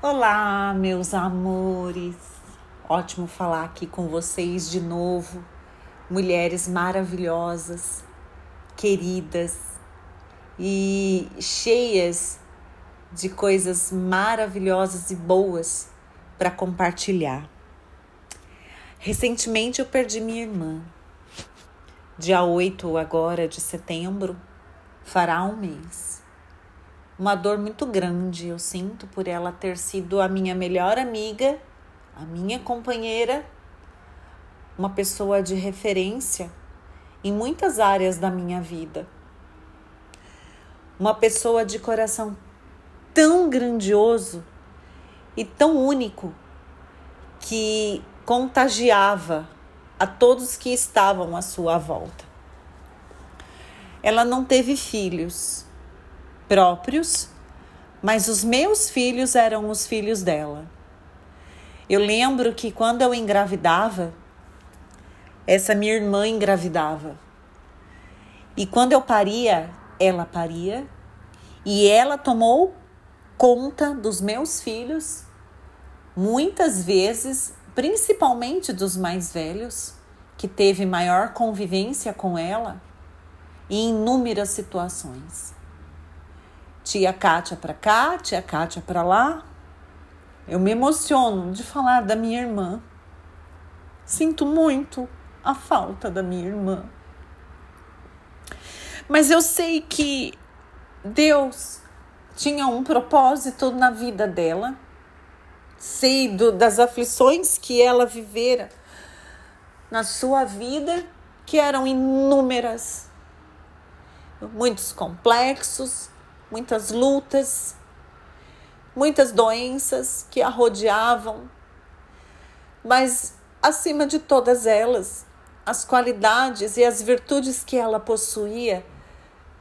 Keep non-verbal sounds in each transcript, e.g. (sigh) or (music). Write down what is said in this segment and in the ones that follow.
Olá, meus amores. Ótimo falar aqui com vocês de novo. Mulheres maravilhosas, queridas e cheias de coisas maravilhosas e boas para compartilhar. Recentemente eu perdi minha irmã. Dia 8 agora de setembro fará um mês uma dor muito grande eu sinto por ela ter sido a minha melhor amiga, a minha companheira, uma pessoa de referência em muitas áreas da minha vida. Uma pessoa de coração tão grandioso e tão único que contagiava a todos que estavam à sua volta. Ela não teve filhos, próprios, mas os meus filhos eram os filhos dela. Eu lembro que quando eu engravidava, essa minha irmã engravidava. E quando eu paria, ela paria. E ela tomou conta dos meus filhos, muitas vezes, principalmente dos mais velhos, que teve maior convivência com ela, em inúmeras situações. Tia Kátia para cá, tia Kátia para lá. Eu me emociono de falar da minha irmã. Sinto muito a falta da minha irmã. Mas eu sei que Deus tinha um propósito na vida dela. Sei do, das aflições que ela vivera na sua vida, que eram inúmeras, muitos complexos, muitas lutas, muitas doenças que a rodeavam, mas acima de todas elas, as qualidades e as virtudes que ela possuía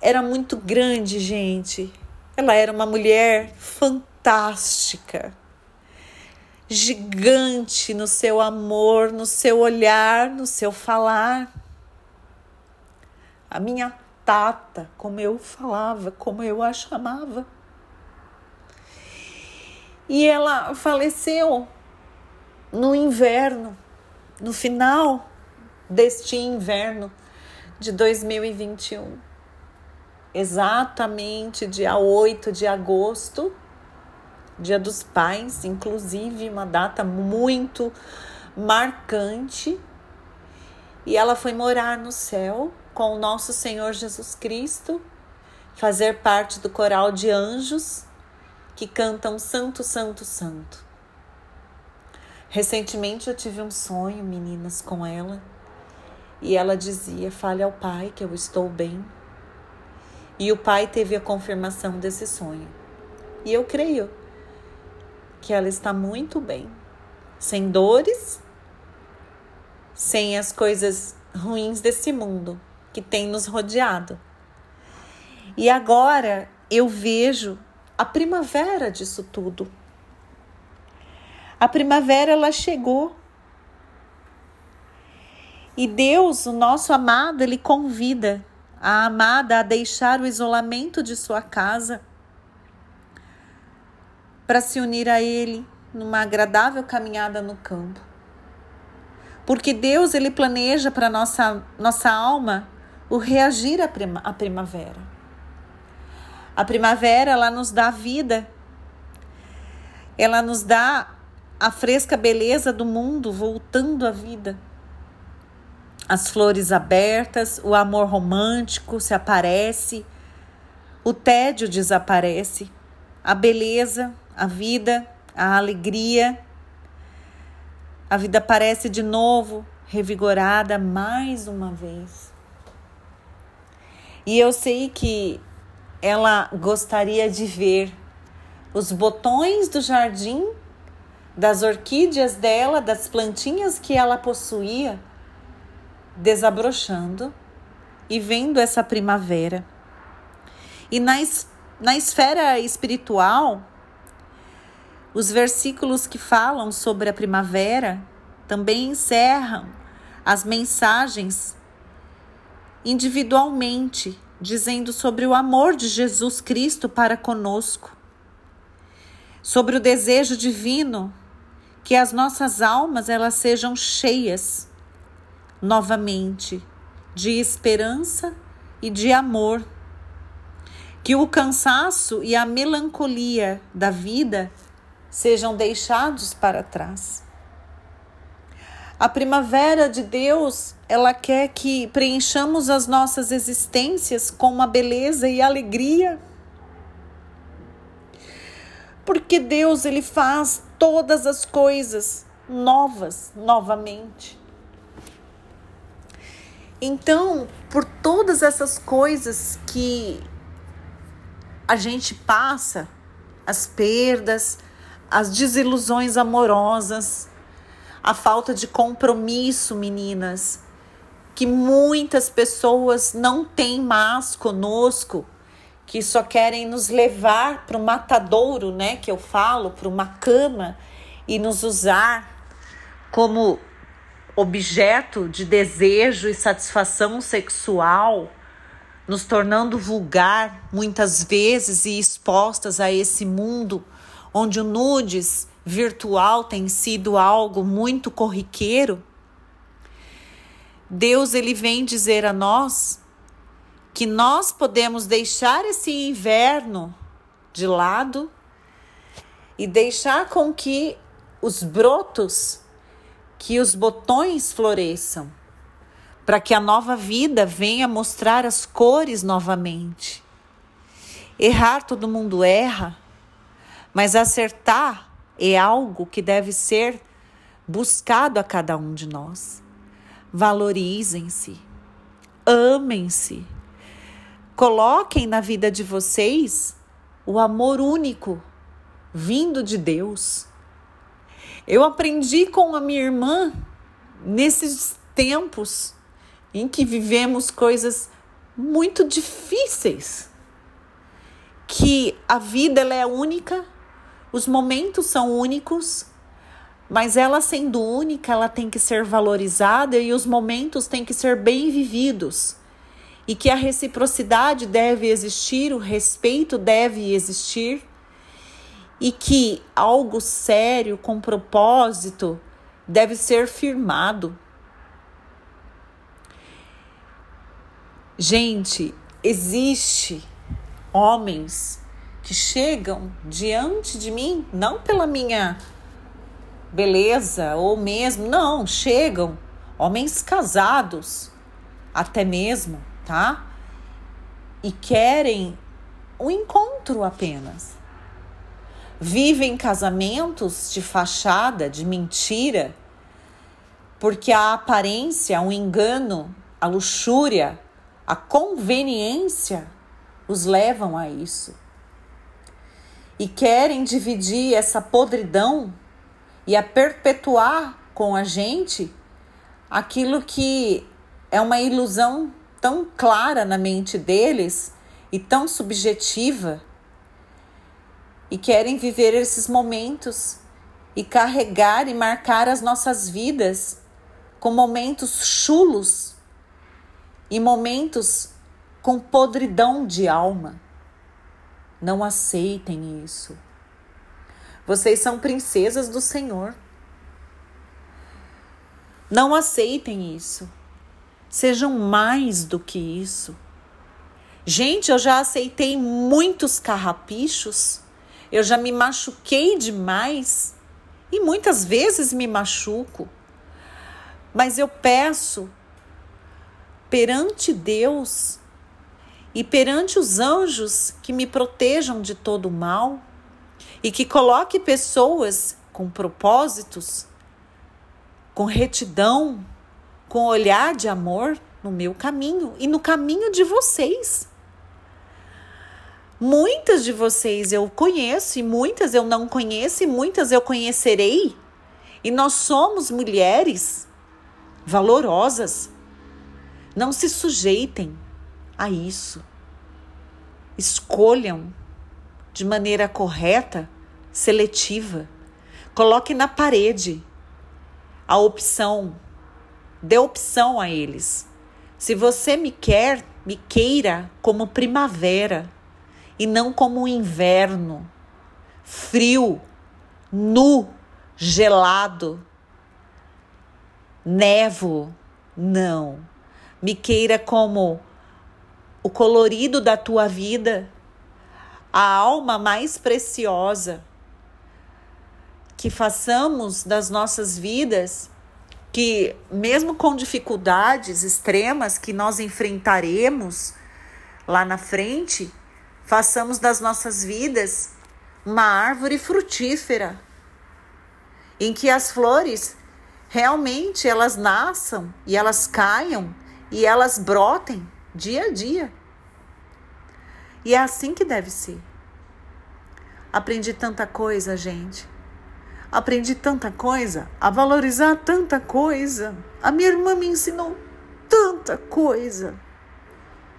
era muito grande, gente. Ela era uma mulher fantástica, gigante no seu amor, no seu olhar, no seu falar. A minha Tata, como eu falava, como eu a chamava. E ela faleceu no inverno, no final deste inverno de 2021. Exatamente dia 8 de agosto, Dia dos Pais, inclusive uma data muito marcante. E ela foi morar no céu com o nosso Senhor Jesus Cristo, fazer parte do coral de anjos que cantam Santo, Santo, Santo. Recentemente eu tive um sonho, meninas, com ela, e ela dizia: Fale ao Pai que eu estou bem. E o Pai teve a confirmação desse sonho. E eu creio que ela está muito bem, sem dores, sem as coisas ruins desse mundo, que tem nos rodeado. E agora eu vejo a primavera disso tudo. A primavera ela chegou. E Deus, o nosso amado, ele convida a amada a deixar o isolamento de sua casa para se unir a ele numa agradável caminhada no campo. Porque Deus ele planeja para nossa nossa alma o reagir à, prima, à primavera. A primavera, ela nos dá vida, ela nos dá a fresca beleza do mundo voltando à vida. As flores abertas, o amor romântico se aparece, o tédio desaparece, a beleza, a vida, a alegria. A vida aparece de novo, revigorada mais uma vez. E eu sei que ela gostaria de ver os botões do jardim, das orquídeas dela, das plantinhas que ela possuía, desabrochando e vendo essa primavera. E na, na esfera espiritual, os versículos que falam sobre a primavera também encerram as mensagens individualmente, dizendo sobre o amor de Jesus Cristo para conosco, sobre o desejo divino que as nossas almas elas sejam cheias novamente de esperança e de amor. Que o cansaço e a melancolia da vida sejam deixados para trás. A primavera de Deus, ela quer que preenchamos as nossas existências com uma beleza e alegria. Porque Deus ele faz todas as coisas novas novamente. Então, por todas essas coisas que a gente passa, as perdas, as desilusões amorosas, a falta de compromisso, meninas, que muitas pessoas não têm mais conosco, que só querem nos levar para o matadouro, né, que eu falo, para uma cama e nos usar como objeto de desejo e satisfação sexual, nos tornando vulgar muitas vezes e expostas a esse mundo onde o nudes virtual tem sido algo muito corriqueiro. Deus ele vem dizer a nós que nós podemos deixar esse inverno de lado e deixar com que os brotos que os botões floresçam, para que a nova vida venha mostrar as cores novamente. Errar todo mundo erra, mas acertar é algo que deve ser buscado a cada um de nós. Valorizem-se, amem-se, coloquem na vida de vocês o amor único vindo de Deus. Eu aprendi com a minha irmã nesses tempos em que vivemos coisas muito difíceis, que a vida ela é única, os momentos são únicos, mas ela sendo única, ela tem que ser valorizada e os momentos têm que ser bem vividos. E que a reciprocidade deve existir, o respeito deve existir e que algo sério, com propósito, deve ser firmado. Gente, existe homens que chegam diante de mim, não pela minha beleza ou mesmo, não, chegam homens casados, até mesmo, tá? E querem um encontro apenas vivem casamentos de fachada, de mentira, porque a aparência, o engano, a luxúria, a conveniência os levam a isso. E querem dividir essa podridão e a perpetuar com a gente aquilo que é uma ilusão tão clara na mente deles e tão subjetiva e querem viver esses momentos e carregar e marcar as nossas vidas com momentos chulos e momentos com podridão de alma. Não aceitem isso. Vocês são princesas do Senhor. Não aceitem isso. Sejam mais do que isso. Gente, eu já aceitei muitos carrapichos eu já me machuquei demais e muitas vezes me machuco. Mas eu peço perante Deus e perante os anjos que me protejam de todo mal e que coloque pessoas com propósitos, com retidão, com olhar de amor no meu caminho e no caminho de vocês. Muitas de vocês eu conheço e muitas eu não conheço e muitas eu conhecerei. E nós somos mulheres valorosas. Não se sujeitem a isso. Escolham de maneira correta, seletiva. Coloque na parede a opção. Dê opção a eles. Se você me quer, me queira como primavera e não como inverno frio, nu, gelado, nevo. Não. Me queira como o colorido da tua vida, a alma mais preciosa. Que façamos das nossas vidas que, mesmo com dificuldades extremas que nós enfrentaremos lá na frente, façamos das nossas vidas uma árvore frutífera, em que as flores realmente elas nasçam e elas caiam e elas brotem dia a dia. E é assim que deve ser. Aprendi tanta coisa, gente. Aprendi tanta coisa, a valorizar tanta coisa. A minha irmã me ensinou tanta coisa.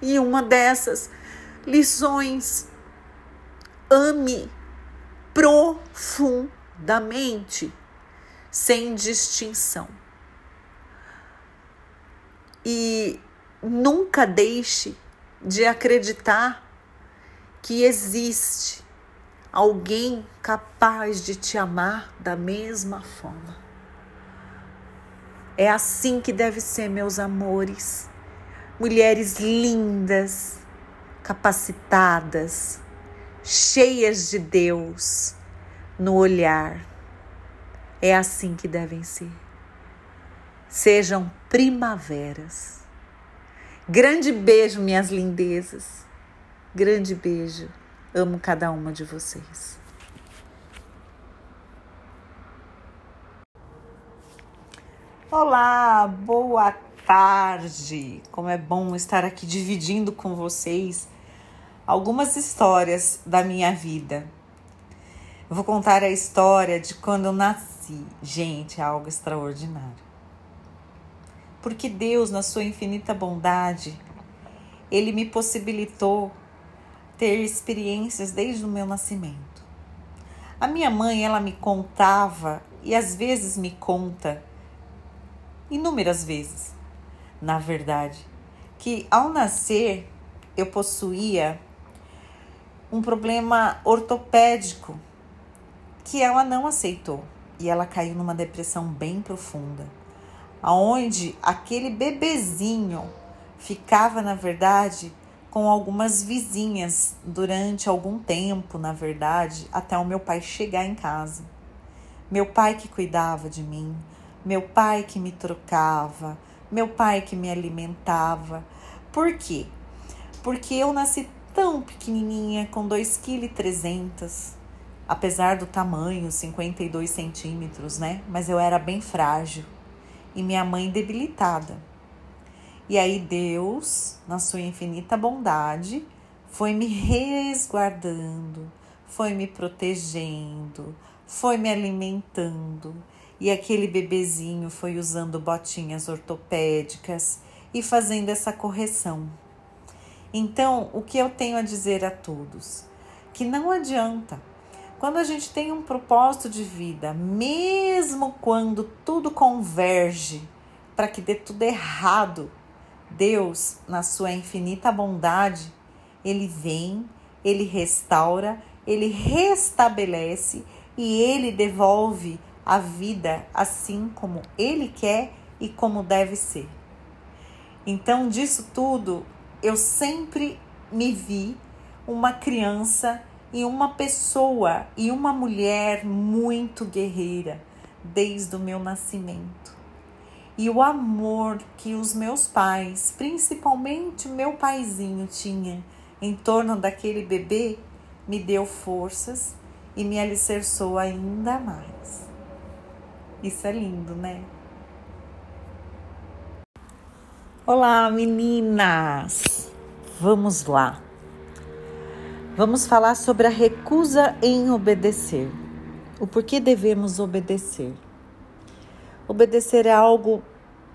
E uma dessas lições, ame profundamente, sem distinção. E nunca deixe de acreditar que existe alguém capaz de te amar da mesma forma. É assim que deve ser, meus amores. Mulheres lindas, capacitadas, cheias de Deus no olhar. É assim que devem ser. Sejam primaveras. Grande beijo, minhas lindezas. Grande beijo. Amo cada uma de vocês. Olá, boa tarde. Como é bom estar aqui dividindo com vocês algumas histórias da minha vida. Eu vou contar a história de quando eu nasci. Gente, é algo extraordinário. Porque Deus, na sua infinita bondade, ele me possibilitou ter experiências desde o meu nascimento. A minha mãe, ela me contava e às vezes me conta, inúmeras vezes, na verdade, que ao nascer eu possuía um problema ortopédico que ela não aceitou e ela caiu numa depressão bem profunda, aonde aquele bebezinho ficava, na verdade, com algumas vizinhas durante algum tempo, na verdade, até o meu pai chegar em casa. Meu pai que cuidava de mim, meu pai que me trocava, meu pai que me alimentava. Por quê? Porque eu nasci tão pequenininha, com 2,3 kg, apesar do tamanho, 52 centímetros, né? Mas eu era bem frágil e minha mãe debilitada. E aí Deus, na sua infinita bondade, foi me resguardando, foi me protegendo, foi me alimentando. E aquele bebezinho foi usando botinhas ortopédicas e fazendo essa correção. Então, o que eu tenho a dizer a todos? Que não adianta. Quando a gente tem um propósito de vida, mesmo quando tudo converge para que dê tudo errado, Deus, na sua infinita bondade, ele vem, ele restaura, ele restabelece e ele devolve a vida assim como ele quer e como deve ser. Então, disso tudo, eu sempre me vi uma criança e uma pessoa e uma mulher muito guerreira desde o meu nascimento e o amor que os meus pais, principalmente meu paizinho, tinha em torno daquele bebê, me deu forças e me alicerçou ainda mais. Isso é lindo, né? Olá, meninas! Vamos lá. Vamos falar sobre a recusa em obedecer. O porquê devemos obedecer. Obedecer é algo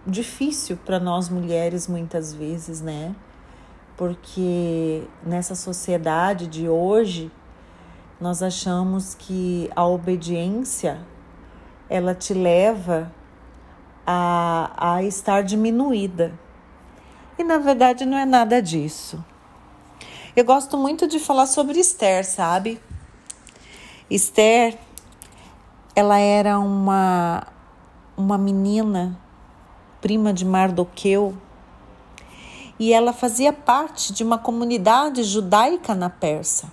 difícil para nós mulheres muitas vezes, né? Porque nessa sociedade de hoje, nós achamos que a obediência ela te leva a, a estar diminuída. E na verdade não é nada disso. Eu gosto muito de falar sobre Esther, sabe? Esther ela era uma, uma menina, prima de Mardoqueu, e ela fazia parte de uma comunidade judaica na Pérsia.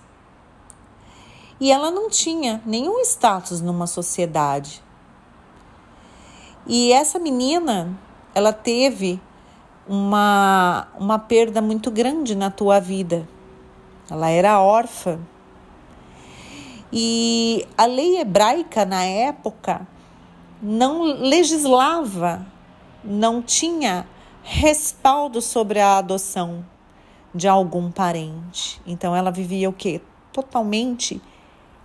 E ela não tinha nenhum status numa sociedade. E essa menina, ela teve uma, uma perda muito grande na tua vida. Ela era órfã. E a lei hebraica na época não legislava, não tinha respaldo sobre a adoção de algum parente. Então ela vivia o que? Totalmente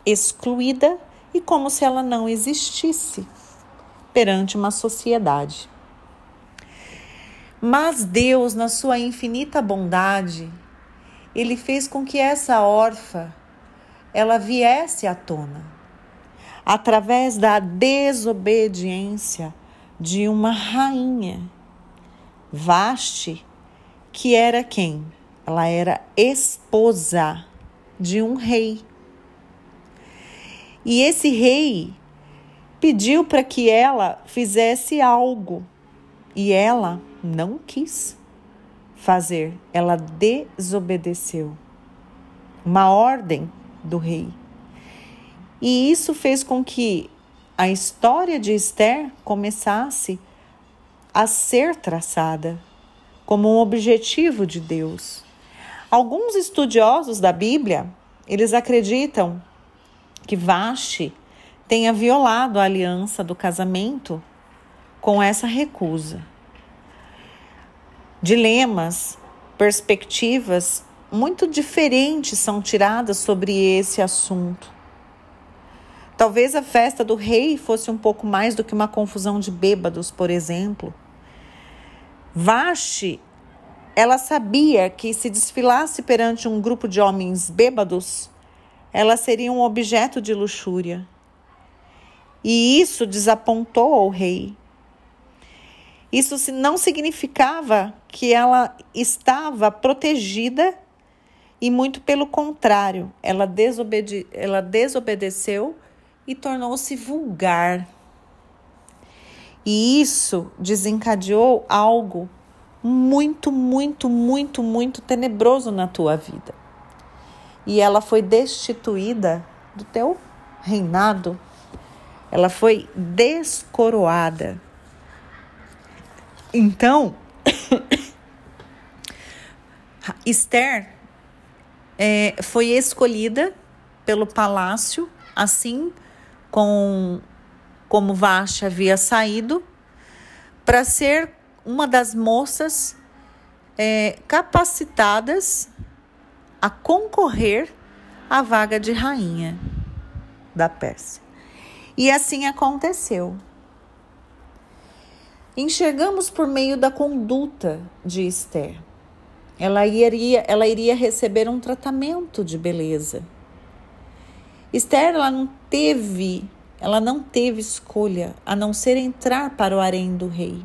excluída e como se ela não existisse perante uma sociedade. Mas Deus, na sua infinita bondade, ele fez com que essa órfã ela viesse à tona através da desobediência de uma rainha. Vaste, que era quem? Ela era esposa de um rei. E esse rei pediu para que ela fizesse algo e ela não quis fazer, ela desobedeceu uma ordem do rei. E isso fez com que a história de Esther começasse a ser traçada como um objetivo de Deus. Alguns estudiosos da Bíblia, eles acreditam que Vaste tenha violado a aliança do casamento com essa recusa. Dilemas, perspectivas muito diferentes são tiradas sobre esse assunto. Talvez a festa do rei fosse um pouco mais do que uma confusão de bêbados, por exemplo. Vaste, ela sabia que se desfilasse perante um grupo de homens bêbados, ela seria um objeto de luxúria. E isso desapontou ao rei. Isso não significava que ela estava protegida e muito pelo contrário, ela, desobede ela desobedeceu e tornou-se vulgar. E isso desencadeou algo muito, muito, muito, muito tenebroso na tua vida e ela foi destituída do teu reinado. Ela foi descoroada. Então, (coughs) Esther é, foi escolhida pelo palácio, assim com, como Vashti havia saído, para ser uma das moças é, capacitadas a concorrer à vaga de rainha da Pérsia. E assim aconteceu. Enxergamos por meio da conduta de Esther. Ela iria, ela iria receber um tratamento de beleza. Esther ela não teve, ela não teve escolha a não ser entrar para o harém do rei.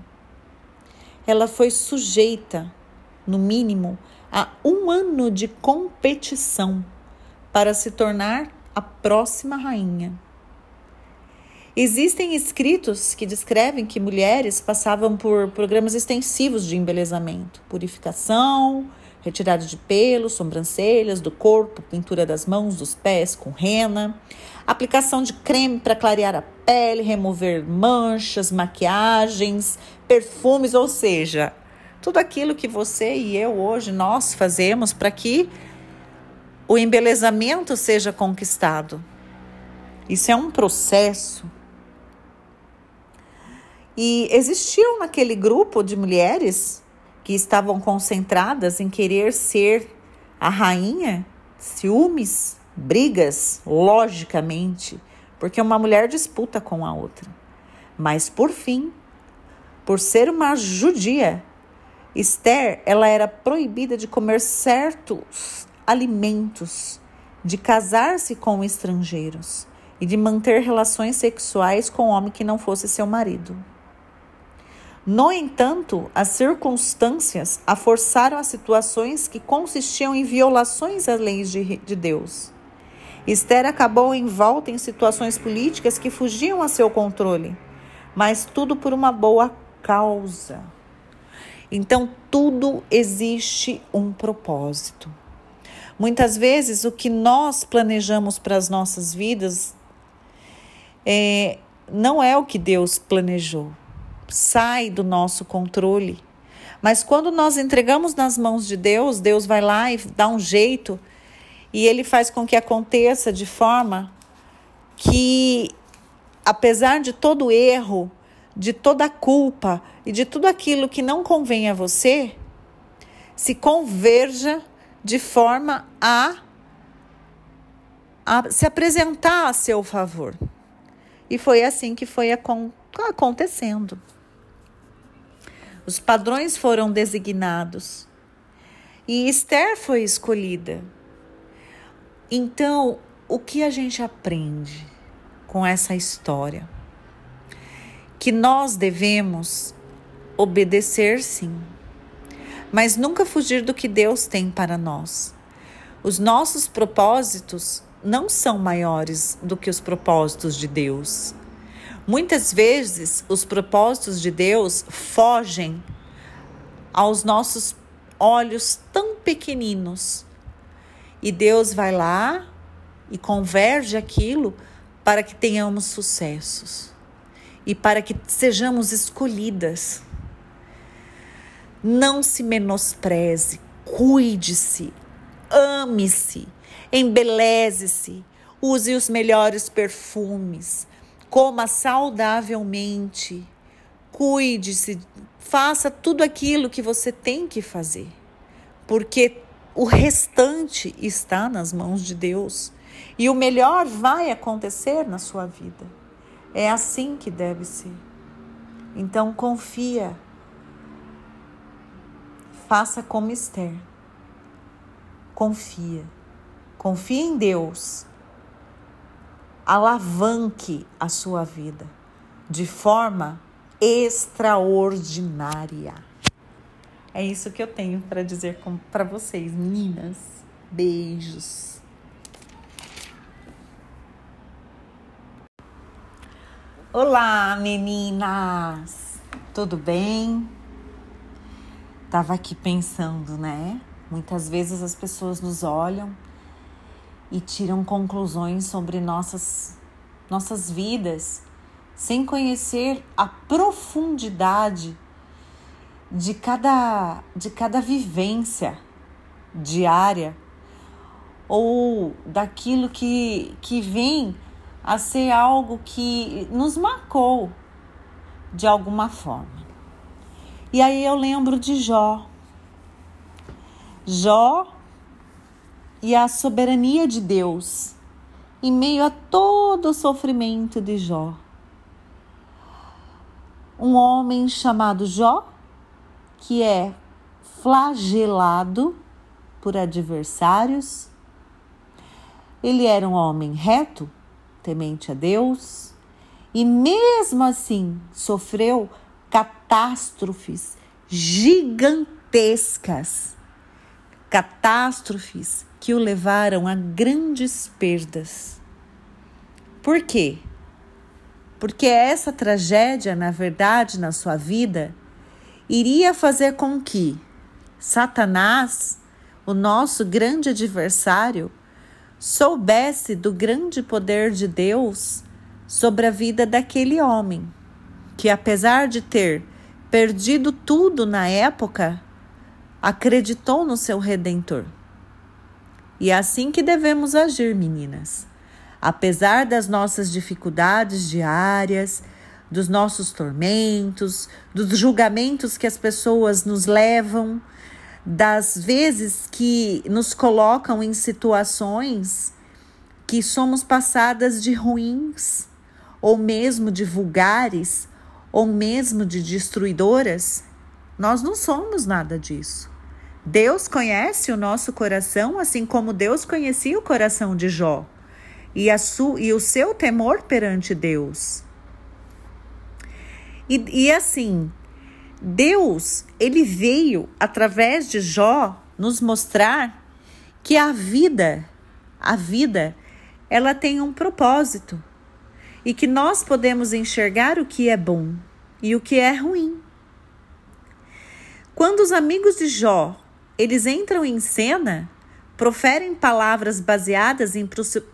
Ela foi sujeita, no mínimo, a um ano de competição para se tornar a próxima rainha. Existem escritos que descrevem que mulheres passavam por programas extensivos de embelezamento, purificação, retirada de pelos, sobrancelhas, do corpo, pintura das mãos, dos pés com rena, aplicação de creme para clarear a pele, remover manchas, maquiagens, perfumes, ou seja, tudo aquilo que você e eu hoje nós fazemos para que o embelezamento seja conquistado. Isso é um processo. E existiu naquele grupo de mulheres que estavam concentradas em querer ser a rainha, ciúmes, brigas, logicamente, porque uma mulher disputa com a outra. Mas por fim, por ser uma judia, Esther, ela era proibida de comer certos alimentos, de casar-se com estrangeiros e de manter relações sexuais com homem que não fosse seu marido. No entanto, as circunstâncias a forçaram a situações que consistiam em violações às leis de, de Deus. Esther acabou envolta em situações políticas que fugiam a seu controle, mas tudo por uma boa causa. Então, tudo existe um propósito. Muitas vezes, o que nós planejamos para as nossas vidas é, não é o que Deus planejou, sai do nosso controle. Mas quando nós entregamos nas mãos de Deus, Deus vai lá e dá um jeito e ele faz com que aconteça de forma que, apesar de todo erro, de toda culpa e de tudo aquilo que não convém a você, se converja de forma a, a se apresentar a seu favor. E foi assim que foi acontecendo. Os padrões foram designados e Esther foi escolhida. Então, o que a gente aprende com essa história? Que nós devemos obedecer, sim, mas nunca fugir do que Deus tem para nós. Os nossos propósitos não são maiores do que os propósitos de Deus. Muitas vezes, os propósitos de Deus fogem aos nossos olhos tão pequeninos. E Deus vai lá e converge aquilo para que tenhamos sucessos e para que sejamos escolhidas. Não se menospreze, cuide-se, ame-se, embeleze-se, use os melhores perfumes, coma saudavelmente, cuide-se, faça tudo aquilo que você tem que fazer, porque o restante está nas mãos de Deus e o melhor vai acontecer na sua vida. É assim que deve ser. Então confia. Faça como Esther. Confia. Confie em Deus. Alavanque a sua vida de forma extraordinária. É isso que eu tenho para dizer para vocês, meninas. Beijos. Olá, meninas. Tudo bem? Tava aqui pensando, né? Muitas vezes as pessoas nos olham e tiram conclusões sobre nossas, nossas vidas sem conhecer a profundidade de cada, de cada vivência diária ou daquilo que, que vem a ser algo que nos marcou de alguma forma. E aí eu lembro de Jó. Jó e a soberania de Deus em meio a todo o sofrimento de Jó. Um homem chamado Jó, que é flagelado por adversários. Ele era um homem reto, temente a Deus, e mesmo assim sofreu catástrofes gigantescas catástrofes que o levaram a grandes perdas. Por quê? Porque essa tragédia, na verdade, na sua vida, iria fazer com que Satanás, o nosso grande adversário, soubesse do grande poder de Deus sobre a vida daquele homem, que apesar de ter perdido tudo na época, acreditou no seu redentor. E é assim que devemos agir, meninas. Apesar das nossas dificuldades diárias, dos nossos tormentos, dos julgamentos que as pessoas nos levam, das vezes que nos colocam em situações que somos passadas de ruins, ou mesmo de vulgares, ou mesmo de destruidoras, nós não somos nada disso. Deus conhece o nosso coração, assim como Deus conhecia o coração de Jó e, a su, e o seu temor perante Deus. E, e assim, Deus, ele veio através de Jó nos mostrar que a vida, a vida ela tem um propósito e que nós podemos enxergar o que é bom e o que é ruim. Quando os amigos de Jó, eles entram em cena, proferem palavras baseadas em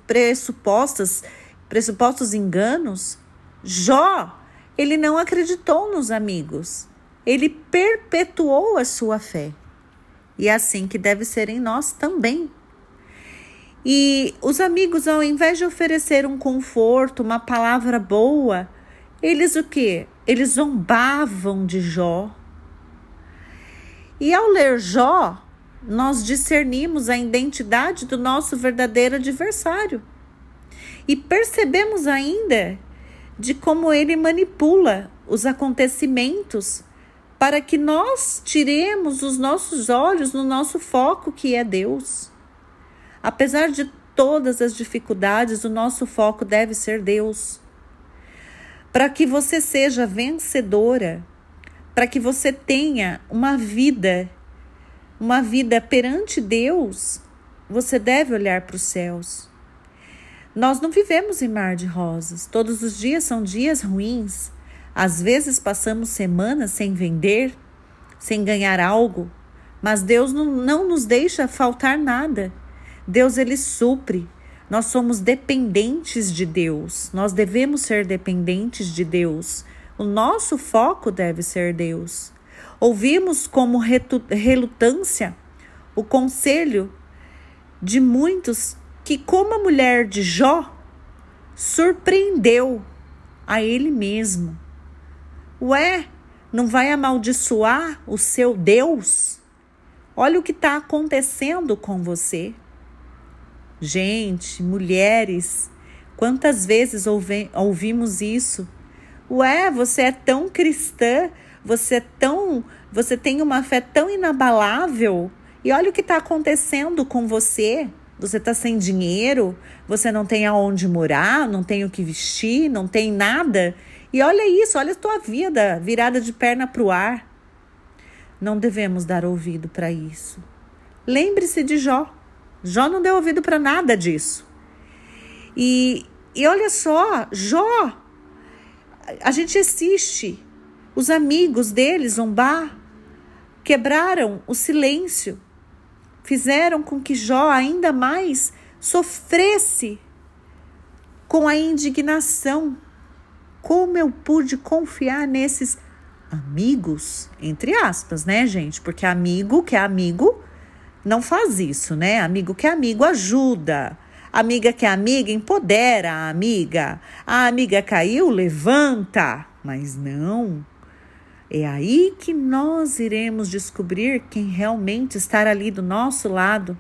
pressupostos, pressupostos enganos, Jó, ele não acreditou nos amigos. Ele perpetuou a sua fé. E é assim que deve ser em nós também. E os amigos, ao invés de oferecer um conforto, uma palavra boa, eles o que? Eles zombavam de Jó. E ao ler Jó, nós discernimos a identidade do nosso verdadeiro adversário. E percebemos ainda de como ele manipula os acontecimentos para que nós tiremos os nossos olhos no nosso foco, que é Deus. Apesar de todas as dificuldades, o nosso foco deve ser Deus. Para que você seja vencedora, para que você tenha uma vida, uma vida perante Deus, você deve olhar para os céus. Nós não vivemos em mar de rosas. Todos os dias são dias ruins. Às vezes passamos semanas sem vender, sem ganhar algo, mas Deus não, não nos deixa faltar nada. Deus ele supre. Nós somos dependentes de Deus. Nós devemos ser dependentes de Deus. O nosso foco deve ser Deus. Ouvimos como relutância o conselho de muitos que, como a mulher de Jó, surpreendeu a ele mesmo. Ué, não vai amaldiçoar o seu Deus? Olha o que está acontecendo com você. Gente, mulheres, quantas vezes ouvi, ouvimos isso? Ué, você é tão cristã, você é tão, você tem uma fé tão inabalável, e olha o que está acontecendo com você. Você está sem dinheiro, você não tem aonde morar, não tem o que vestir, não tem nada. E olha isso, olha a tua vida virada de perna para o ar. Não devemos dar ouvido para isso. Lembre-se de Jó. Jó não deu ouvido para nada disso. E, e olha só, Jó, a gente assiste os amigos dele zombar, quebraram o silêncio, fizeram com que Jó ainda mais sofresse com a indignação. Como eu pude confiar nesses amigos, entre aspas, né, gente? Porque amigo que é amigo não faz isso, né? Amigo que é amigo ajuda. Amiga que é amiga empodera a amiga. A amiga caiu, levanta. Mas não. É aí que nós iremos descobrir quem realmente está ali do nosso lado.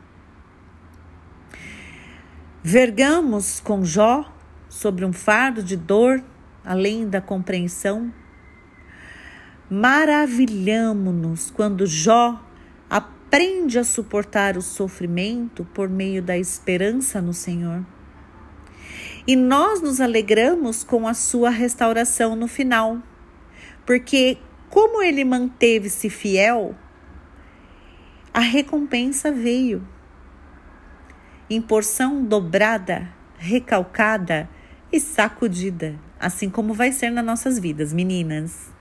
Vergamos com Jó sobre um fardo de dor além da compreensão. Maravilhamo-nos quando Jó aprende a suportar o sofrimento por meio da esperança no Senhor. E nós nos alegramos com a sua restauração no final, porque, como ele manteve-se fiel, a recompensa veio em porção dobrada, recalcada e sacudida, assim como vai ser nas nossas vidas, meninas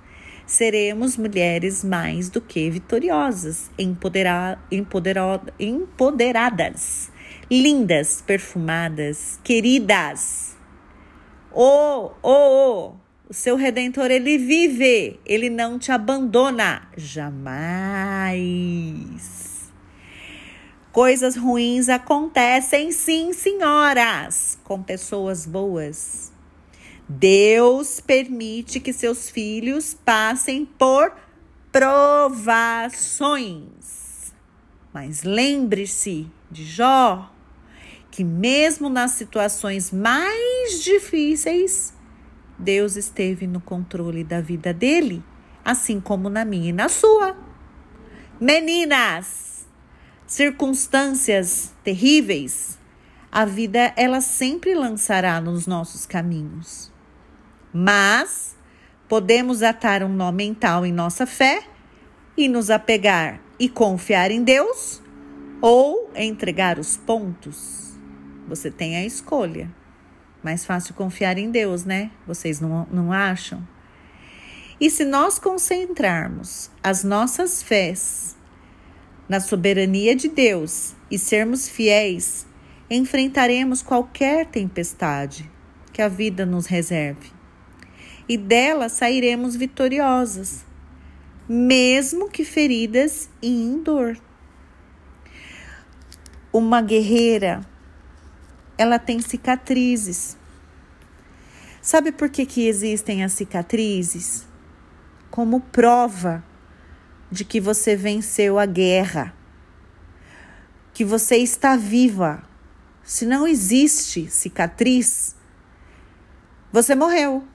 seremos mulheres mais do que vitoriosas, empodera empodera empoderadas, lindas, perfumadas, queridas. Oh, oh, oh! O seu redentor, ele vive, ele não te abandona jamais. Coisas ruins acontecem, sim, senhoras, com pessoas boas. Deus permite que seus filhos passem por provações. Mas lembre-se de Jó, que mesmo nas situações mais difíceis, Deus esteve no controle da vida dele, assim como na minha e na sua. Meninas, circunstâncias terríveis, a vida ela sempre lançará nos nossos caminhos. Mas podemos atar um nó mental em nossa fé e nos apegar e confiar em Deus ou entregar os pontos. você tem a escolha. Mais fácil confiar em Deus, né? Vocês não, não acham? E se nós concentrarmos as nossas fés na soberania de Deus e sermos fiéis, enfrentaremos qualquer tempestade que a vida nos reserve. E dela sairemos vitoriosas, mesmo que feridas e em dor. Uma guerreira, ela tem cicatrizes. Sabe por que, que existem as cicatrizes? Como prova de que você venceu a guerra, que você está viva. Se não existe cicatriz, você morreu.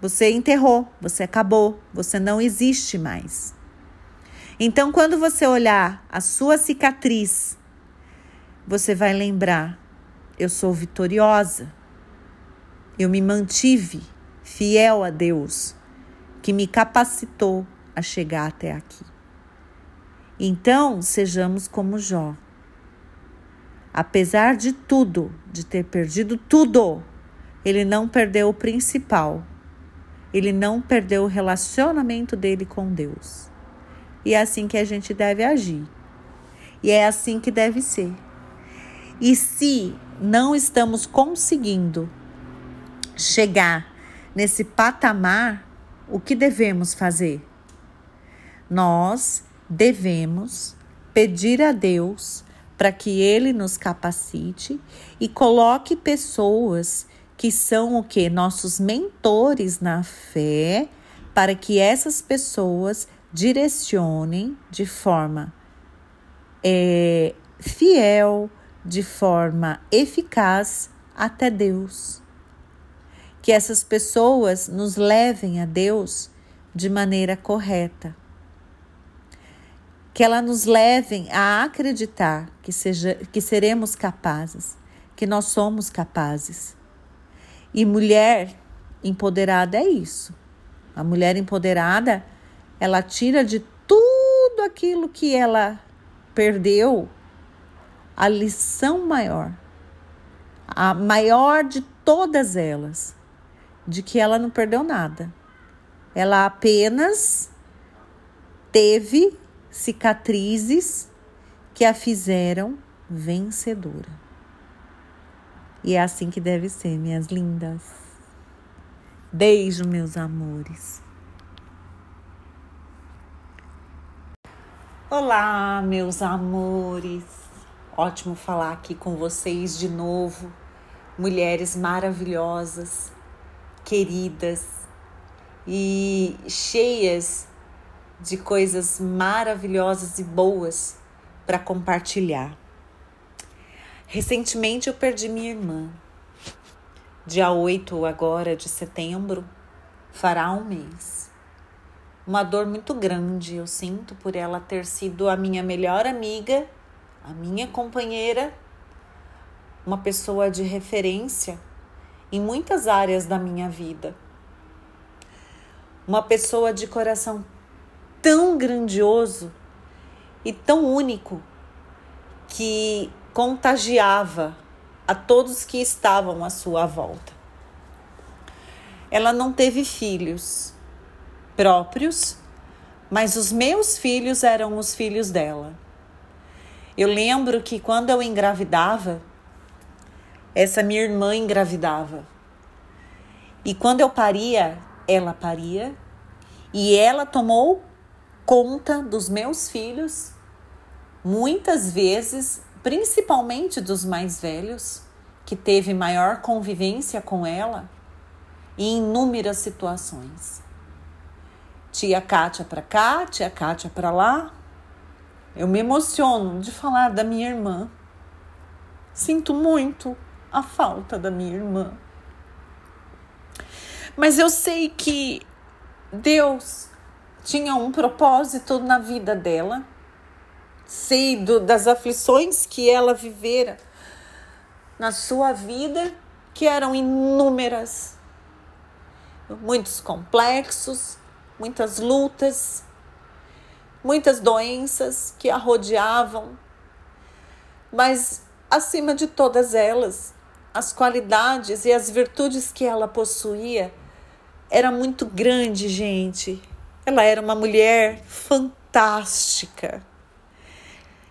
Você enterrou, você acabou, você não existe mais. Então, quando você olhar a sua cicatriz, você vai lembrar: eu sou vitoriosa. Eu me mantive fiel a Deus, que me capacitou a chegar até aqui. Então, sejamos como Jó. Apesar de tudo, de ter perdido tudo, ele não perdeu o principal. Ele não perdeu o relacionamento dele com Deus. E é assim que a gente deve agir. E é assim que deve ser. E se não estamos conseguindo chegar nesse patamar, o que devemos fazer? Nós devemos pedir a Deus para que Ele nos capacite e coloque pessoas que são o que? Nossos mentores na fé, para que essas pessoas direcionem de forma é, fiel, de forma eficaz até Deus. Que essas pessoas nos levem a Deus de maneira correta. Que elas nos levem a acreditar que, seja, que seremos capazes, que nós somos capazes e mulher empoderada é isso. A mulher empoderada, ela tira de tudo aquilo que ela perdeu a lição maior, a maior de todas elas, de que ela não perdeu nada. Ela apenas teve cicatrizes que a fizeram vencedora. E é assim que deve ser, minhas lindas. Beijo, meus amores. Olá, meus amores. Ótimo falar aqui com vocês de novo. Mulheres maravilhosas, queridas e cheias de coisas maravilhosas e boas para compartilhar. Recentemente eu perdi minha irmã. Dia 8 agora de setembro fará um mês. Uma dor muito grande eu sinto por ela ter sido a minha melhor amiga, a minha companheira, uma pessoa de referência em muitas áreas da minha vida. Uma pessoa de coração tão grandioso e tão único que contagiava a todos que estavam à sua volta. Ela não teve filhos próprios, mas os meus filhos eram os filhos dela. Eu lembro que quando eu engravidava, essa minha irmã engravidava. E quando eu paria, ela paria. E ela tomou conta dos meus filhos, muitas vezes principalmente dos mais velhos, que teve maior convivência com ela em inúmeras situações. Tia Kátia para cá, tia Kátia para lá. Eu me emociono de falar da minha irmã. Sinto muito a falta da minha irmã. Mas eu sei que Deus tinha um propósito na vida dela sei do, das aflições que ela vivera na sua vida, que eram inúmeras, muitos complexos, muitas lutas, muitas doenças que a rodeavam. Mas acima de todas elas, as qualidades e as virtudes que ela possuía era muito grande, gente. Ela era uma mulher fantástica,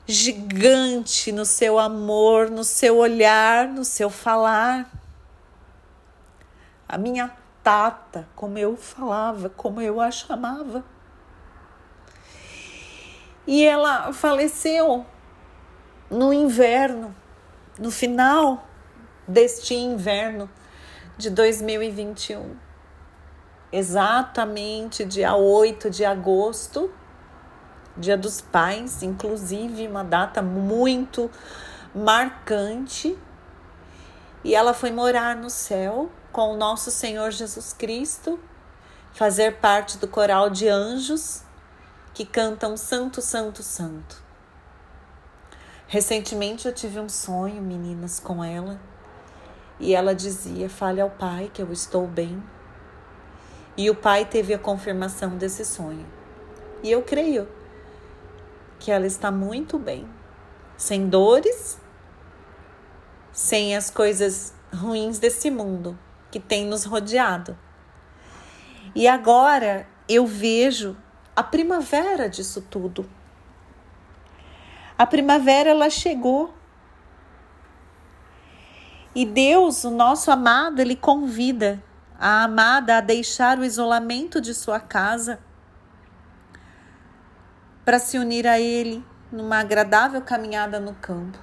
gigante no seu amor, no seu olhar, no seu falar. A minha tata, como eu falava, como eu a chamava. E ela faleceu no inverno, no final deste inverno de 2021. Exatamente dia 8 de agosto, Dia dos Pais, inclusive uma data muito marcante. E ela foi morar no céu com o nosso Senhor Jesus Cristo, fazer parte do coral de anjos que cantam Santo, Santo, Santo. Recentemente eu tive um sonho, meninas, com ela, e ela dizia: Fale ao pai que eu estou bem. E o pai teve a confirmação desse sonho. E eu creio que ela está muito bem, sem dores, sem as coisas ruins desse mundo que tem nos rodeado. E agora eu vejo a primavera disso tudo. A primavera ela chegou. E Deus, o nosso amado, ele convida a amada a deixar o isolamento de sua casa para se unir a ele numa agradável caminhada no campo.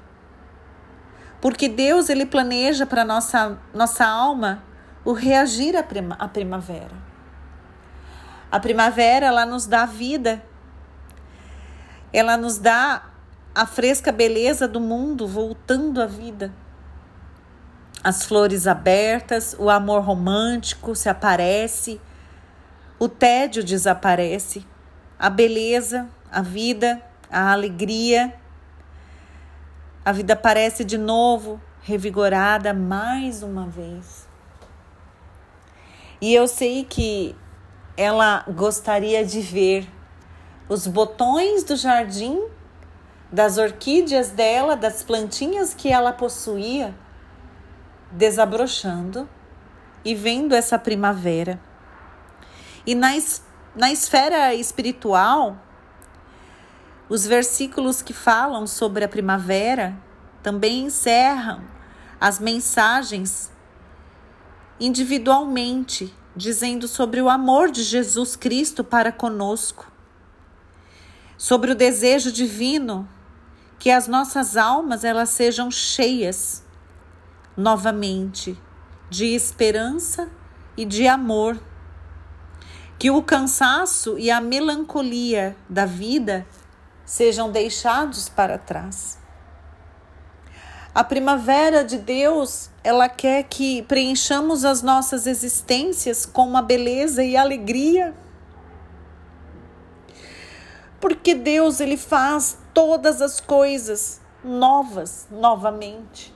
Porque Deus ele planeja para nossa nossa alma o reagir à, prima, à primavera. A primavera ela nos dá vida. Ela nos dá a fresca beleza do mundo voltando à vida. As flores abertas, o amor romântico se aparece, o tédio desaparece, a beleza, a vida, a alegria. A vida aparece de novo, revigorada mais uma vez. E eu sei que ela gostaria de ver os botões do jardim das orquídeas dela, das plantinhas que ela possuía, desabrochando e vendo essa primavera. E na, na esfera espiritual, os versículos que falam sobre a primavera também encerram as mensagens individualmente, dizendo sobre o amor de Jesus Cristo para conosco, sobre o desejo divino que as nossas almas elas sejam cheias novamente de esperança e de amor. Que o cansaço e a melancolia da vida sejam deixados para trás. A primavera de Deus, ela quer que preenchamos as nossas existências com uma beleza e alegria. Porque Deus ele faz todas as coisas novas novamente.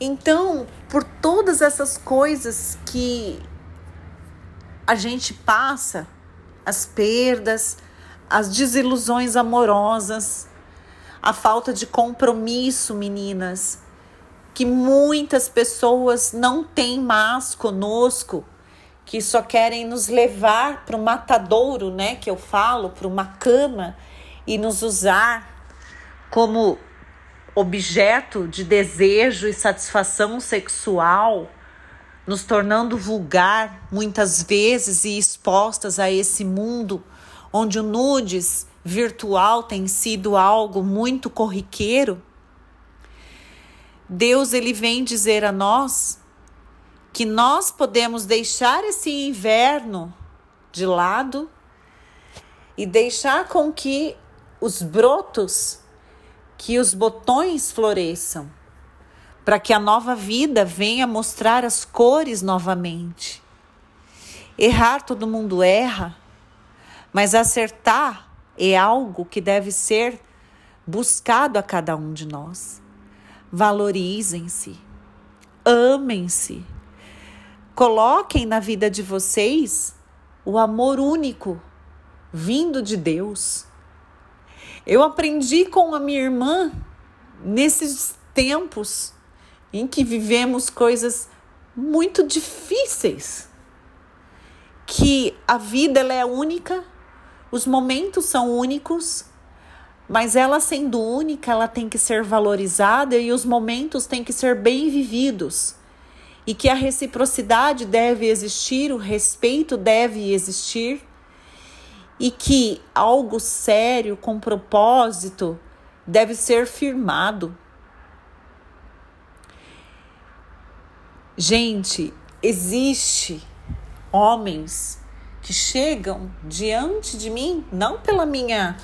Então, por todas essas coisas que a gente passa, as perdas, as desilusões amorosas, a falta de compromisso, meninas, que muitas pessoas não têm mais conosco que só querem nos levar para o matadouro, né, que eu falo, para uma cama e nos usar como objeto de desejo e satisfação sexual, nos tornando vulgar muitas vezes e expostas a esse mundo onde o nudes virtual tem sido algo muito corriqueiro. Deus ele vem dizer a nós que nós podemos deixar esse inverno de lado e deixar com que os brotos, que os botões floresçam, para que a nova vida venha mostrar as cores novamente. Errar todo mundo erra, mas acertar é algo que deve ser buscado a cada um de nós. Valorizem-se, amem-se Coloquem na vida de vocês o amor único vindo de Deus. Eu aprendi com a minha irmã nesses tempos em que vivemos coisas muito difíceis, que a vida ela é única, os momentos são únicos, mas ela sendo única, ela tem que ser valorizada e os momentos têm que ser bem vividos. E que a reciprocidade deve existir, o respeito deve existir, e que algo sério, com propósito, deve ser firmado. Gente, existe homens que chegam diante de mim, não pela minha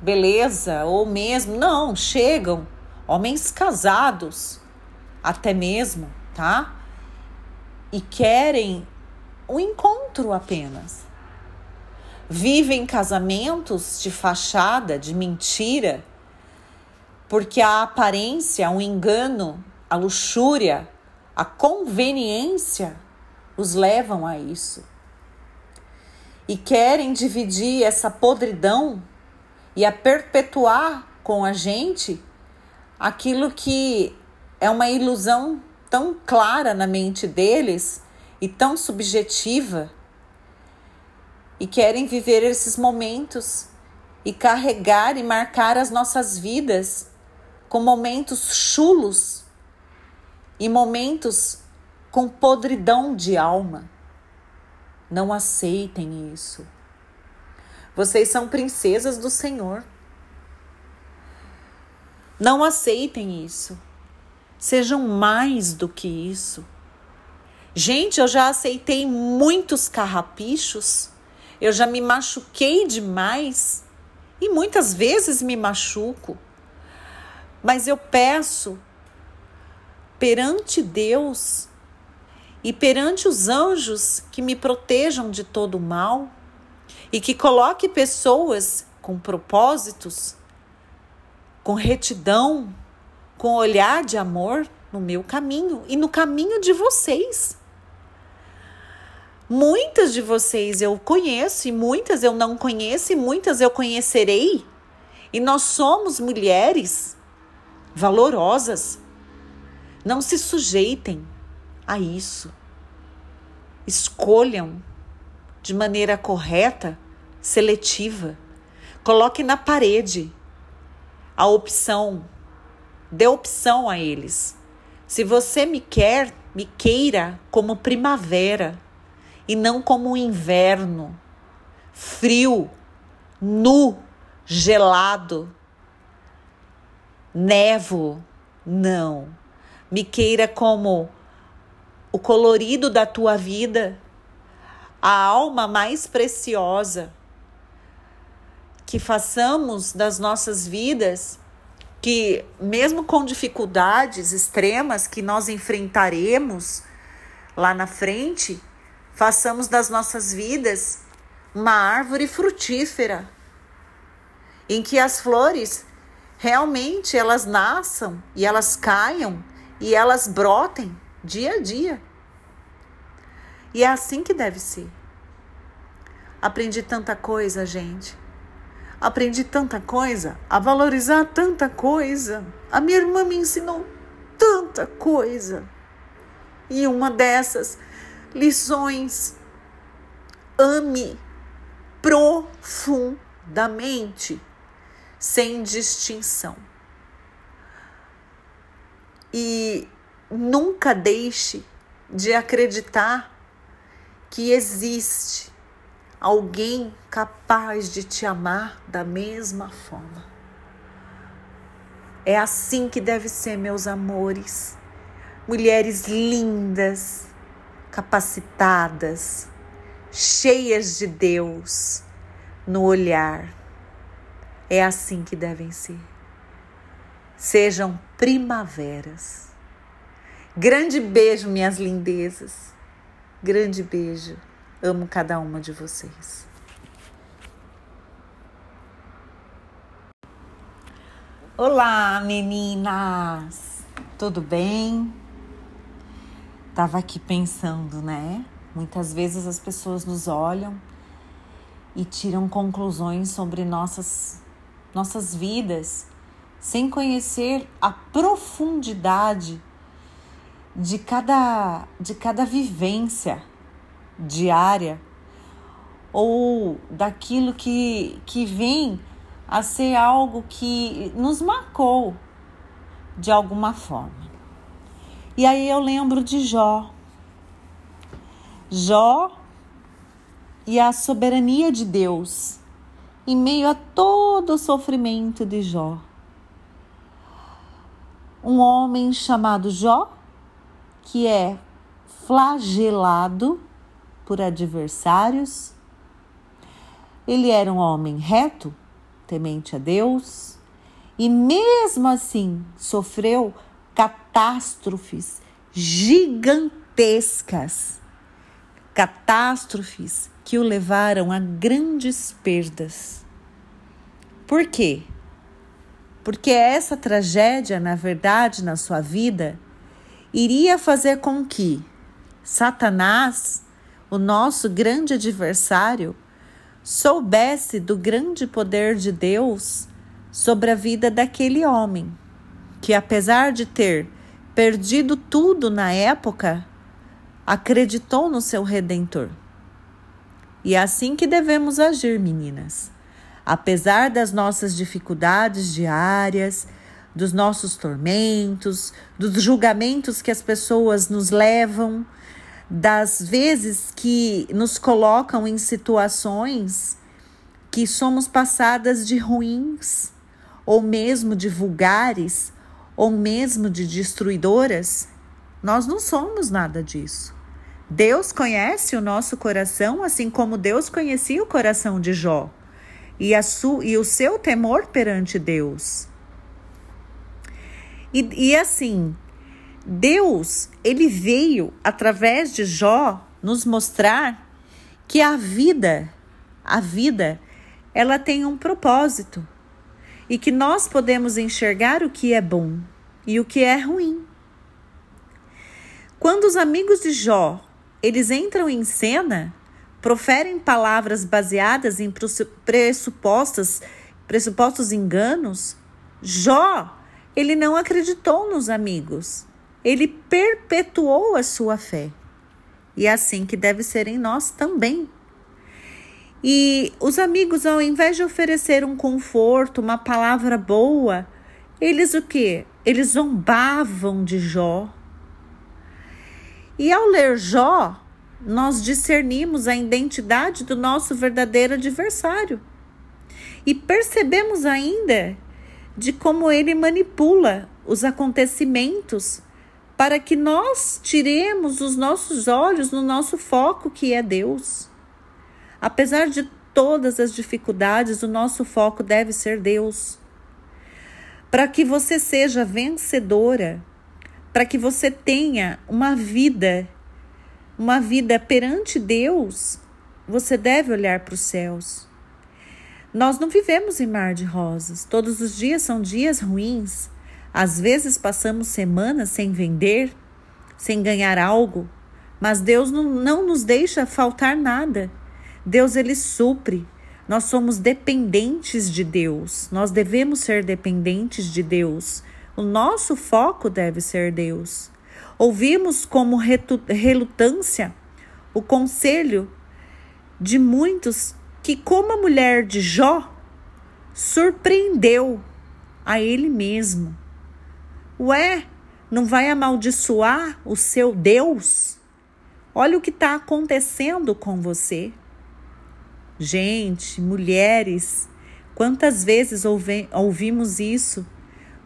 beleza ou mesmo, não, chegam homens casados, até mesmo, tá? E querem um encontro apenas. Vivem casamentos de fachada, de mentira, porque a aparência, o engano, a luxúria, a conveniência os levam a isso. E querem dividir essa podridão e a perpetuar com a gente aquilo que é uma ilusão tão clara na mente deles e tão subjetiva. E querem viver esses momentos e carregar e marcar as nossas vidas com momentos chulos e momentos com podridão de alma. Não aceitem isso. Vocês são princesas do Senhor. Não aceitem isso. Sejam mais do que isso. Gente, eu já aceitei muitos carrapichos. Eu já me machuquei demais e muitas vezes me machuco. Mas eu peço perante Deus e perante os anjos que me protejam de todo o mal e que coloque pessoas com propósitos, com retidão, com olhar de amor no meu caminho e no caminho de vocês. Muitas de vocês eu conheço e muitas eu não conheço e muitas eu conhecerei. E nós somos mulheres valorosas, não se sujeitem a isso. Escolham de maneira correta, seletiva. Coloque na parede a opção. Dê opção a eles. Se você me quer, me queira como primavera e não como inverno, frio, nu, gelado, nevo. Não me queira como o colorido da tua vida, a alma mais preciosa. Que façamos das nossas vidas, que mesmo com dificuldades extremas que nós enfrentaremos lá na frente, façamos das nossas vidas uma árvore frutífera, em que as flores realmente elas nasçam e elas caiam e elas brotem dia a dia. E é assim que deve ser. Aprendi tanta coisa, gente. Aprendi tanta coisa, a valorizar tanta coisa. A minha irmã me ensinou tanta coisa. E uma dessas lições, ame profundamente, sem distinção. E nunca deixe de acreditar que existe alguém capaz de te amar da mesma forma. É assim que deve ser, meus amores. Mulheres lindas, capacitadas, cheias de Deus no olhar. É assim que devem ser sejam primaveras. Grande beijo, minhas lindezas. Grande beijo. Amo cada uma de vocês. Olá, meninas! Tudo bem? Tava aqui pensando, né? Muitas vezes as pessoas nos olham e tiram conclusões sobre nossas nossas vidas sem conhecer a profundidade de cada, de cada vivência diária ou daquilo que, que vem a ser algo que nos marcou de alguma forma. E aí eu lembro de Jó. Jó e a soberania de Deus em meio a todo o sofrimento de Jó. Um homem chamado Jó, que é flagelado por adversários. Ele era um homem reto, temente a Deus, e mesmo assim sofreu catástrofes gigantescas catástrofes que o levaram a grandes perdas. Por quê? Porque essa tragédia, na verdade, na sua vida, iria fazer com que Satanás, o nosso grande adversário, soubesse do grande poder de Deus sobre a vida daquele homem, que apesar de ter perdido tudo na época, acreditou no seu redentor. E é assim que devemos agir, meninas. Apesar das nossas dificuldades diárias, dos nossos tormentos, dos julgamentos que as pessoas nos levam, das vezes que nos colocam em situações que somos passadas de ruins, ou mesmo de vulgares, ou mesmo de destruidoras, nós não somos nada disso. Deus conhece o nosso coração, assim como Deus conhecia o coração de Jó e, a su, e o seu temor perante Deus. E, e assim, Deus, ele veio através de Jó nos mostrar que a vida, a vida, ela tem um propósito e que nós podemos enxergar o que é bom e o que é ruim. Quando os amigos de Jó eles entram em cena, proferem palavras baseadas em pressupostos, pressupostos enganos. Jó, ele não acreditou nos amigos. Ele perpetuou a sua fé. E é assim que deve ser em nós também. E os amigos, ao invés de oferecer um conforto, uma palavra boa, eles o que? Eles zombavam de Jó, e ao ler Jó, nós discernimos a identidade do nosso verdadeiro adversário. E percebemos ainda de como ele manipula os acontecimentos para que nós tiremos os nossos olhos no nosso foco, que é Deus. Apesar de todas as dificuldades, o nosso foco deve ser Deus. Para que você seja vencedora, para que você tenha uma vida, uma vida perante Deus, você deve olhar para os céus. Nós não vivemos em mar de rosas. Todos os dias são dias ruins. Às vezes passamos semanas sem vender, sem ganhar algo, mas Deus não, não nos deixa faltar nada. Deus ele supre. Nós somos dependentes de Deus. Nós devemos ser dependentes de Deus. O nosso foco deve ser Deus. Ouvimos como relutância o conselho de muitos que, como a mulher de Jó, surpreendeu a ele mesmo. Ué, não vai amaldiçoar o seu Deus? Olha o que está acontecendo com você. Gente, mulheres, quantas vezes ouvi, ouvimos isso?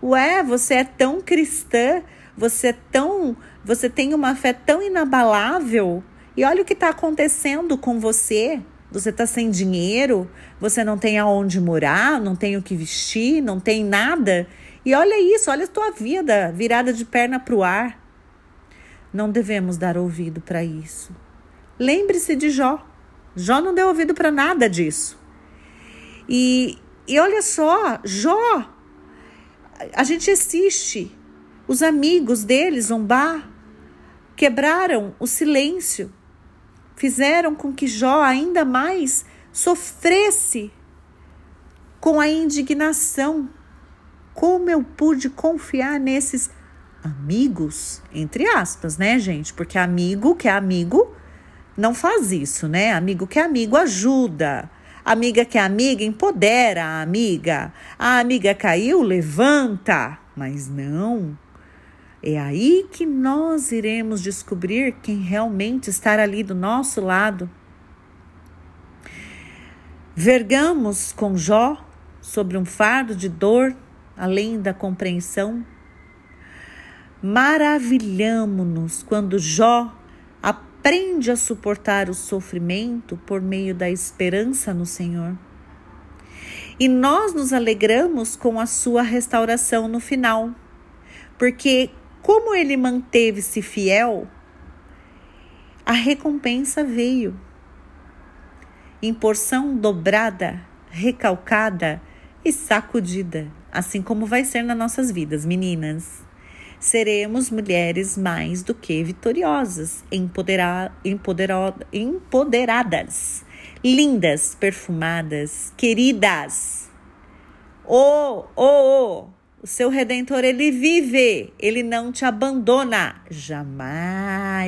Ué, você é tão cristã, você é tão, você tem uma fé tão inabalável. E olha o que está acontecendo com você. Você está sem dinheiro, você não tem aonde morar, não tem o que vestir, não tem nada. E olha isso, olha a tua vida virada de perna para o ar. Não devemos dar ouvido para isso. Lembre-se de Jó. Jó não deu ouvido para nada disso. E, e olha só, Jó a gente assiste os amigos dele zombar, quebraram o silêncio, fizeram com que Jó ainda mais sofresse com a indignação como eu pude confiar nesses amigos, entre aspas, né, gente? Porque amigo que é amigo não faz isso, né? Amigo que é amigo ajuda. Amiga que é amiga empodera a amiga. A amiga caiu, levanta. Mas não. É aí que nós iremos descobrir quem realmente está ali do nosso lado. Vergamos com Jó sobre um fardo de dor além da compreensão. Maravilhamo-nos quando Jó aprende a suportar o sofrimento por meio da esperança no Senhor. E nós nos alegramos com a sua restauração no final, porque, como ele manteve-se fiel, a recompensa veio. Em porção dobrada, recalcada e sacudida, assim como vai ser nas nossas vidas, meninas seremos mulheres mais do que vitoriosas, empodera empodera empoderadas, lindas, perfumadas, queridas. Oh, oh, oh! O seu redentor, ele vive, ele não te abandona jamais.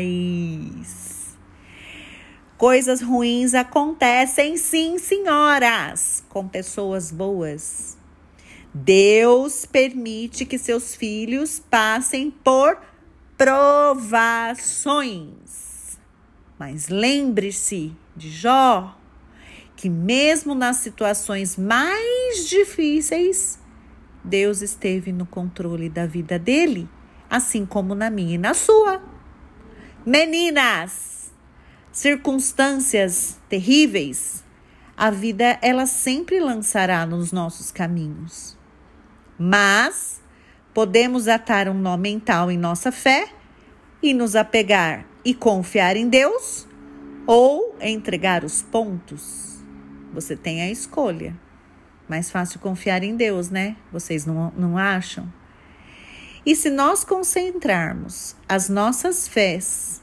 Coisas ruins acontecem, sim, senhoras, com pessoas boas Deus permite que seus filhos passem por provações. Mas lembre-se de Jó, que mesmo nas situações mais difíceis, Deus esteve no controle da vida dele, assim como na minha e na sua. Meninas, circunstâncias terríveis, a vida ela sempre lançará nos nossos caminhos. Mas podemos atar um nó mental em nossa fé e nos apegar e confiar em Deus ou entregar os pontos. Você tem a escolha. Mais fácil confiar em Deus, né? Vocês não, não acham? E se nós concentrarmos as nossas fés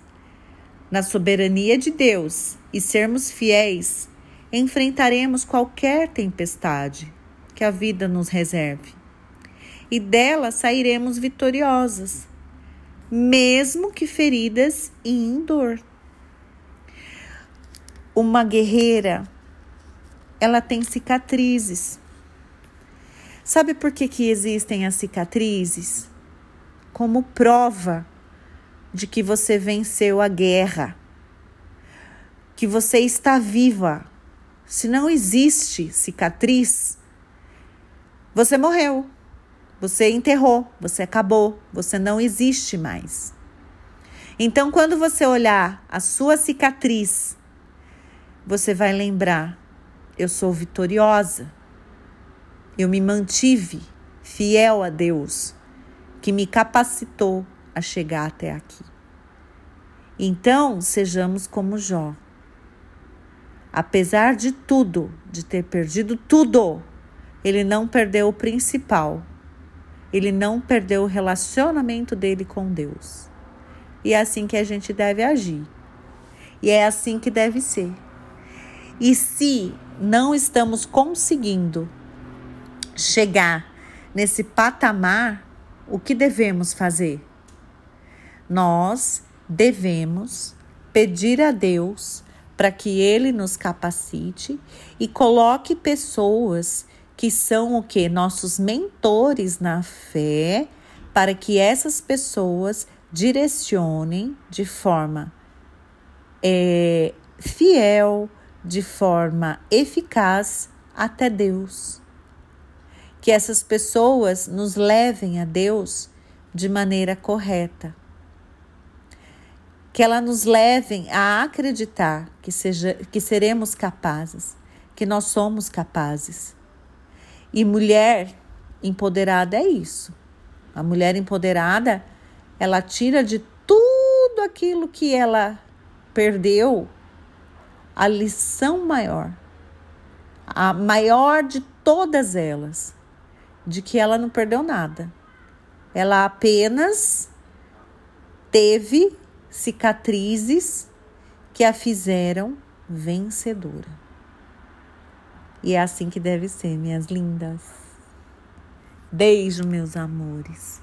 na soberania de Deus e sermos fiéis, enfrentaremos qualquer tempestade que a vida nos reserve e dela sairemos vitoriosas, mesmo que feridas e em dor. Uma guerreira, ela tem cicatrizes. Sabe por que, que existem as cicatrizes? Como prova de que você venceu a guerra, que você está viva. Se não existe cicatriz, você morreu. Você enterrou, você acabou, você não existe mais. Então, quando você olhar a sua cicatriz, você vai lembrar: eu sou vitoriosa. Eu me mantive fiel a Deus, que me capacitou a chegar até aqui. Então, sejamos como Jó. Apesar de tudo, de ter perdido tudo, ele não perdeu o principal, ele não perdeu o relacionamento dele com Deus. E é assim que a gente deve agir. E é assim que deve ser. E se não estamos conseguindo chegar nesse patamar, o que devemos fazer? Nós devemos pedir a Deus para que Ele nos capacite e coloque pessoas que são o que? Nossos mentores na fé, para que essas pessoas direcionem de forma é, fiel, de forma eficaz até Deus. Que essas pessoas nos levem a Deus de maneira correta. Que elas nos levem a acreditar que, seja, que seremos capazes, que nós somos capazes e mulher empoderada é isso. A mulher empoderada, ela tira de tudo aquilo que ela perdeu a lição maior, a maior de todas elas, de que ela não perdeu nada. Ela apenas teve cicatrizes que a fizeram vencedora. E é assim que deve ser, minhas lindas. Beijo, meus amores.